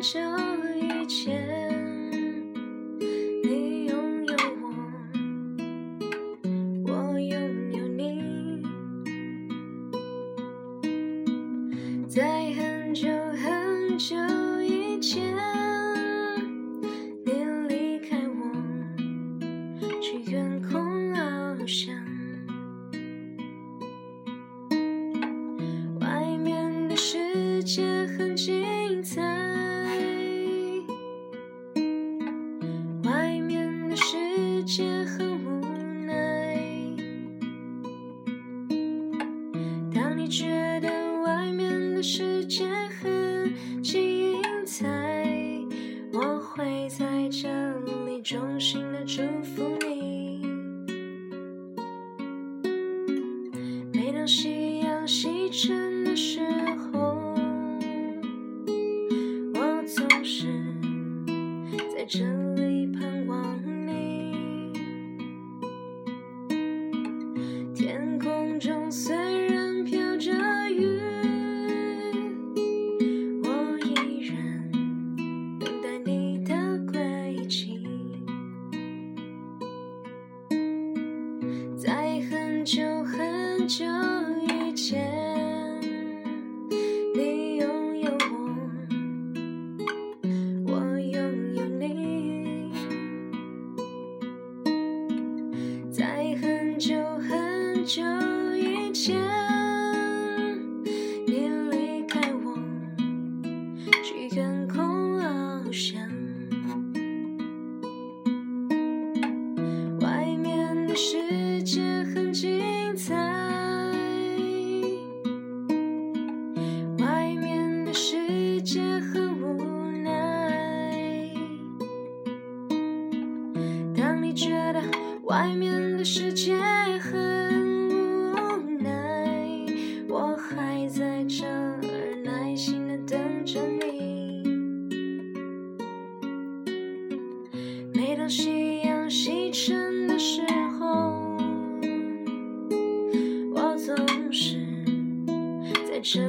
这一切觉得外面的世界在很久很久以前，你拥有我，我拥有你。在很久很久以前，外面的世界很无奈，我还在这儿耐心的等着你。每当夕阳西沉的时候，我总是在这